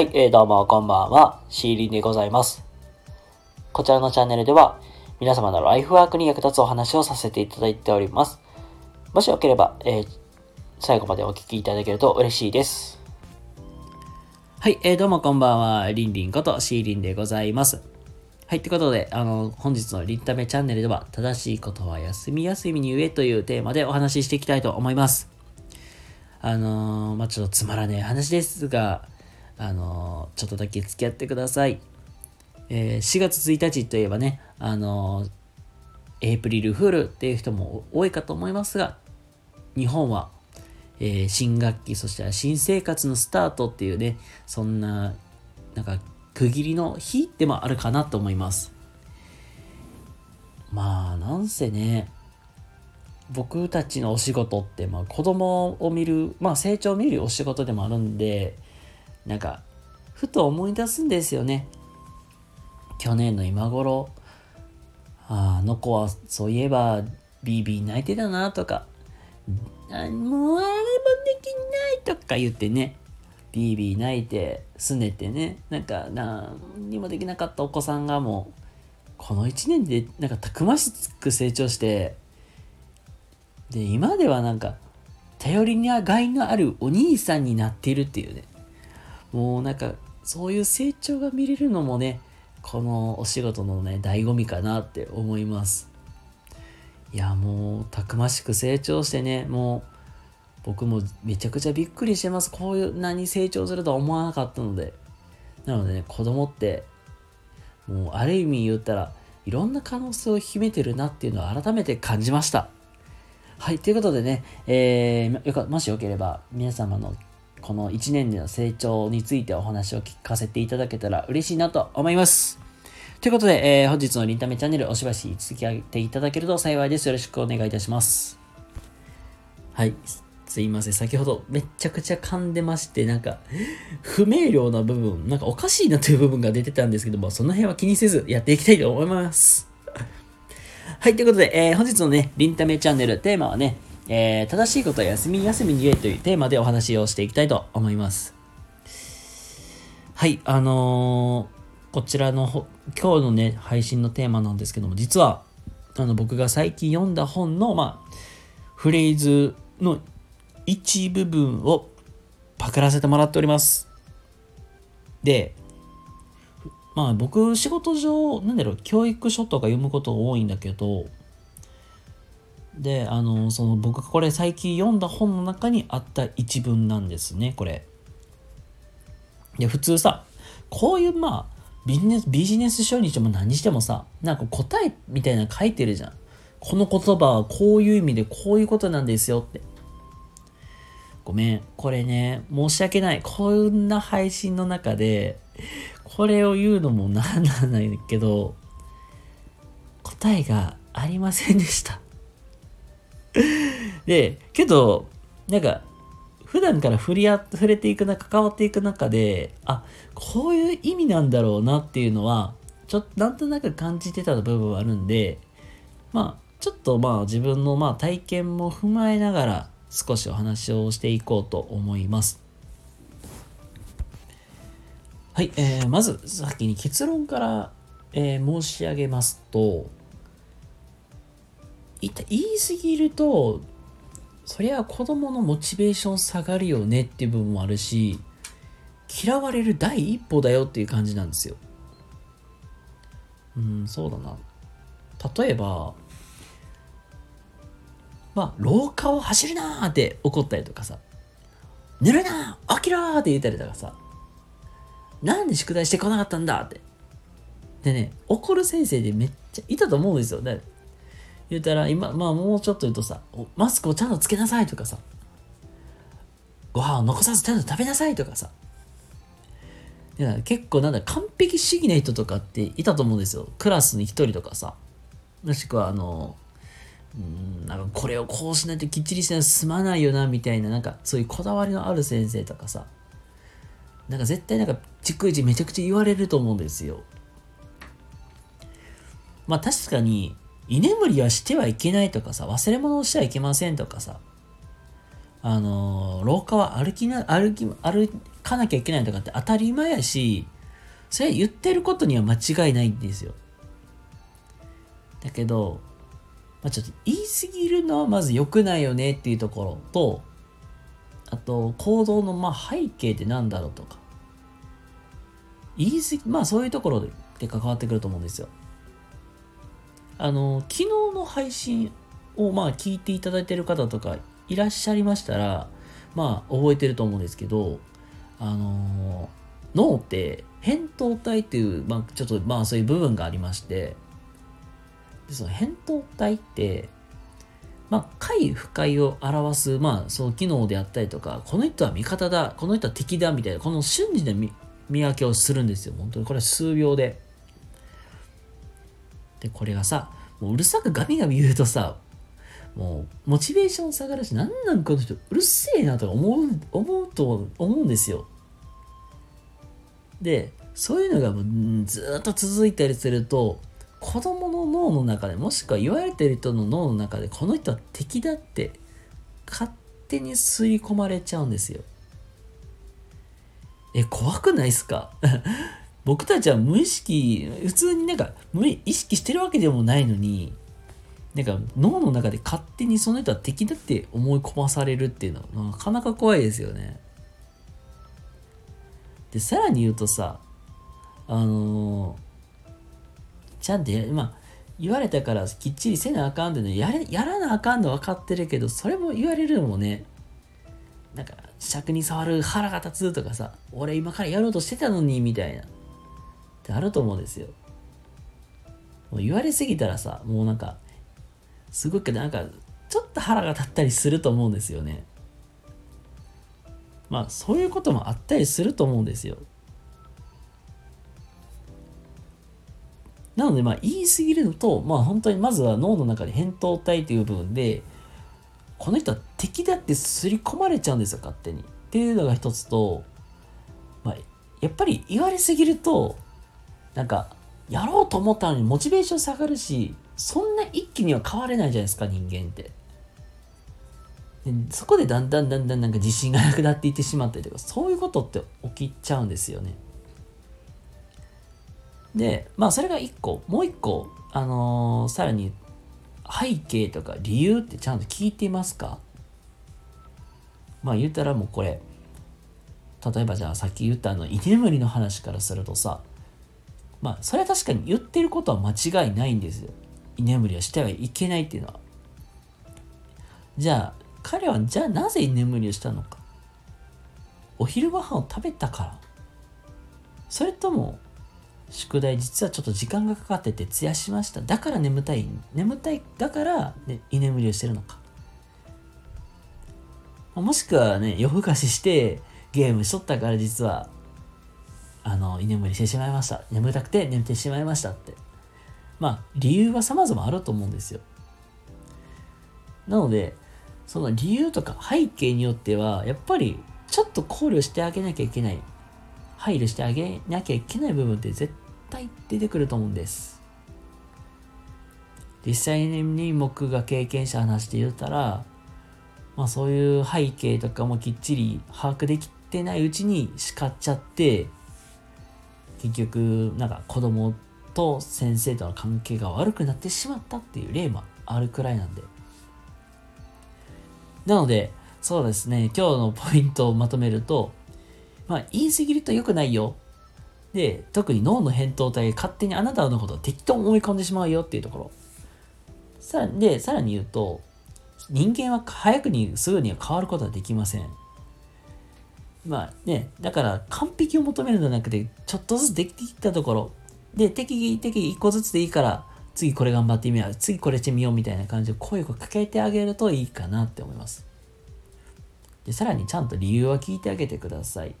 はい、えー、どうもこんばんは、シーリンでございます。こちらのチャンネルでは、皆様のライフワークに役立つお話をさせていただいております。もしよければ、えー最後までお聞きいただけると嬉しいです。はい、えー、どうもこんばんは、リンリンことシーリンでございます。はい、ってことで、あの、本日のリンタメチャンネルでは、正しいことは休み休みに言えというテーマでお話ししていきたいと思います。あのー、まあ、ちょっとつまらねえ話ですが、あの、ちょっとだけ付き合ってください。えー4月1日といえばね、あのエイプリルフールっていう人も多いかと思いますが、日本は、えー新学期、そして新生活のスタートっていうね、そんな、なんか、区切りの日でもあるかなと思います。まあ、なんせね、僕たちのお仕事って、まあ、子供を見る、まあ、成長を見るお仕事でもあるんで、なんか、ふと思い出すんですよね。去年の今頃、あの子はそういえば、ビービー泣いてたなとか、あもうあれもできないとか言ってね、ビービー泣いて、すねてね、なんか何にもできなかったお子さんがもう、この1年でなんかたくましく成長して、で、今ではなんか、頼りにがいのあるお兄さんになっているっていうね。もうなんか、そういう成長が見れるのもね、このお仕事のね、醍醐味かなって思います。いや、もう、たくましく成長してね、もう、僕もめちゃくちゃびっくりしてます。こういう何成長するとは思わなかったので。なのでね、子供って、もう、ある意味言ったら、いろんな可能性を秘めてるなっていうのを改めて感じました。はい、ということでね、えー、よかもしよければ、皆様のこの1年での成長についてお話を聞かせていただけたら嬉しいなと思います。ということで、えー本日のリンタメチャンネルおしばし続きていただけると幸いです。よろしくお願いいたします。はい。すいません。先ほどめっちゃくちゃ噛んでまして、なんか、不明瞭な部分、なんかおかしいなという部分が出てたんですけども、その辺は気にせずやっていきたいと思います。はい、ということで、えー本日のね、リンタメチャンネルテーマはね、えー正しいことは休み休みに言えというテーマでお話をしていきたいと思います。はい、あのーこちらの今日のね、配信のテーマなんですけども、実は、あの、僕が最近読んだ本の、まあ、フレーズの一部分をパクらせてもらっております。で、まあ僕仕事上、なんだろう、教育書とか読むこと多いんだけど、で、あの、その僕これ最近読んだ本の中にあった一文なんですね、これ。で、普通さ、こういうまあ、ビジネス、ビジネス書にしても何にしてもさ、なんか答えみたいなの書いてるじゃん。この言葉はこういう意味でこういうことなんですよって。ごめん。これね、申し訳ない。こんな配信の中で、これを言うのもなんなんだけど、答えがありませんでした。で、けど、なんか、普段から触れ合触れていく中、関わっていく中で、あ、こういう意味なんだろうなっていうのは、ちょっとなんとなく感じてた部分はあるんで、まあ、ちょっとまあ自分のまあ体験も踏まえながら少しお話をしていこうと思います。はい、えー、まず先に結論から、えー申し上げますと、言い過ぎると、そりゃ子供のモチベーション下がるよねっていう部分もあるし、嫌われる第一歩だよっていう感じなんですよ。うん、そうだな。例えば、まあ、廊下を走るなーって怒ったりとかさ、寝るなー起きろって言ったりとかさ、なんで宿題してこなかったんだって。でね、怒る先生でめっちゃいたと思うんですよ。ね。言うたら、今、まあもうちょっと言うとさ、マスクをちゃんとつけなさいとかさ、ご飯を残さずちゃんと食べなさいとかさ、いや結構なんだ、完璧主義な人とかっていたと思うんですよ。クラスに一人とかさ、もしくはあの、うん、なんかこれをこうしないときっちりしないと済まないよな、みたいな、なんかそういうこだわりのある先生とかさ、なんか絶対なんか逐一めちゃくちゃ言われると思うんですよ。まあ確かに、居眠りはしてはいけないとかさ、忘れ物をしてはいけませんとかさ、あの廊下は歩きな、歩き、歩かなきゃいけないとかって当たり前やし、それ言ってることには間違いないんですよ。だけど、まあ、ちょっと言い過ぎるのはまず良くないよねっていうところと、あと、行動のまあ背景って何だろうとか。言い過ぎ、まあそういうところで関わってくると思うんですよ。あの、昨日の配信をまあ聞いていただいてる方とかいらっしゃいましたら、まあ覚えてると思うんですけど、あの脳って扁桃体っていう、まあちょっとまあそういう部分がありまして、でその扁桃体って、まあ、快不快を表す、まあ、そう機能であったりとか、この人は味方だ、この人は敵だ、みたいな、この瞬時で見分けをするんですよ。本当に。これ数秒で。で、これがさ、もううるさくガミガミ言うとさ、もう、モチベーション下がるし、なんなんこの人、うるせえなとか思う、思うと思うんですよ。で、そういうのがもうずっと続いたりすると、子供の脳の中で、もしくは言われてる人の脳の中で、この人は敵だって勝手に吸い込まれちゃうんですよ。え、怖くないっすか？僕たちは無意識、普通になんか無意識してるわけでもないのに、なんか脳の中で勝手にその人は敵だって思い込まされるっていうのはなかなか怖いですよね。で、さらに言うとさ、あのー、ちゃんとや、まあ、言われたからきっちりせなあかんってのやれやらなあかんの分かってるけど、それも言われるのもね、なんか、尺に触る腹が立つとかさ、俺今からやろうとしてたのに、みたいな。ってあると思うんですよ。もう言われすぎたらさ、もうなんか、すごくなんか、ちょっと腹が立ったりすると思うんですよね。まあ、そういうこともあったりすると思うんですよ。なので、まあ、言い過ぎるのと、まあ、本当にまずは脳の中で扁桃体という部分で、この人は敵だって刷り込まれちゃうんですよ、勝手に。っていうのが一つと、まあ、やっぱり言われすぎると、なんか、やろうと思ったのにモチベーション下がるし、そんな一気には変われないじゃないですか、人間って。でそこでだんだんだんだんなんか自信がなくなっていってしまったりとか、そういうことって起きちゃうんですよね。で、まあそれが一個。もう一個、あのー、さらに背景とか理由ってちゃんと聞いていますか？まあ言ったらもうこれ、例えばじゃあさっき言ったあの居眠りの話からするとさ、まあそれは確かに言ってることは間違いないんですよ。居眠りはしてはいけないっていうのは。じゃあ彼はじゃあなぜ居眠りをしたのか。お昼ご飯を食べたから。それとも宿題実はちょっと時間がかかって徹夜しました。だから眠たい。眠たい。だから、ね、居眠りをしてるのか。もしくはね、夜更かししてゲームしとったから実は、あの、居眠りしてしまいました。眠たくて眠ってしまいましたって。まあ、理由は様々あると思うんですよ。なので、その理由とか背景によっては、やっぱりちょっと考慮してあげなきゃいけない配慮してあげなきゃいけない部分って絶対出てくると思うんです。実際に僕が経験者話して言ったら、まあそういう背景とかもきっちり把握できてないうちに叱っちゃって、結局なんか子供と先生との関係が悪くなってしまったっていう例もあるくらいなんで。なので、そうですね、今日のポイントをまとめると、まあ、言い過ぎると良くないよ。で、特に脳の扁桃体が勝手にあなたのことを適当に思い込んでしまうよっていうところ。さで、さらに言うと、人間は早くにすぐには変わることはできません。まあね、だから完璧を求めるのではなくて、ちょっとずつできてきたところ、で、適宜適宜一個ずつでいいから、次これ頑張ってみよう、次これしてみようみたいな感じで声をかけてあげるといいかなって思います。で、さらにちゃんと理由は聞いてあげてください。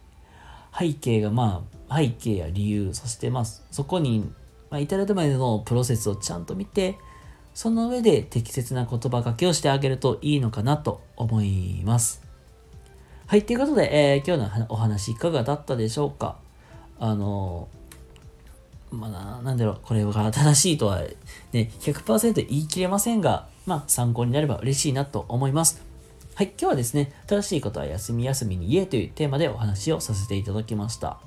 背景がまあ背景や理由そしてまあそこに、まあ、至るまでのプロセスをちゃんと見てその上で適切な言葉かけをしてあげるといいのかなと思います。はい、ということで、えー、今日のお話いかがだったでしょうか？あのまあ、なんだろう、これが正しいとはね、100%言い切れませんが、まあ、参考になれば嬉しいなと思います。はい、今日はですね、正しいことは休み休みに言えというテーマでお話をさせていただきました。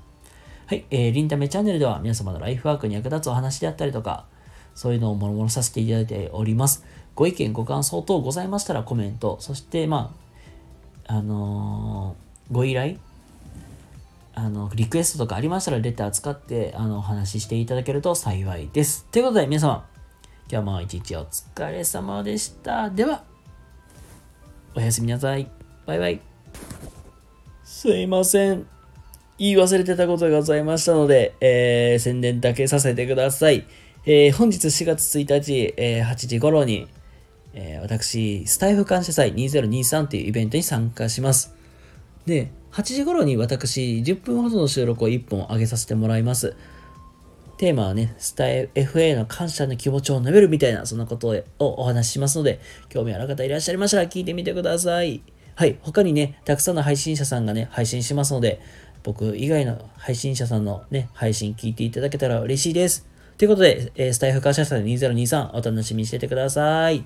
はい、えー、リンタメチャンネルでは皆様のライフワークに役立つお話であったりとか、そういうのをもろもろさせていただいております。ご意見、ご感想等ございましたらコメント、そしてまあ、あのー、ご依頼、あの、リクエストとかありましたらレター使って、あの、お話ししていただけると幸いです。ということで皆様、今日も一日お疲れ様でした。では、おやすみなさい。バイバイ。すいません。言い忘れてたことがございましたので、えー、宣伝だけさせてください。えー、本日4月1日、えー、8時頃に、えー、私、スタイフ感謝祭2023というイベントに参加します。で、8時頃に私、10分ほどの収録を1本上げさせてもらいます。テーマはね、スタイ FA の感謝の気持ちを述べるみたいな、そんなことをお話ししますので、興味ある方いらっしゃいましたら聞いてみてください。はい。他にね、たくさんの配信者さんがね、配信しますので、僕以外の配信者さんのね、配信聞いていただけたら嬉しいです。ということで、え、スタイフ感謝祭2023お楽しみにしててください。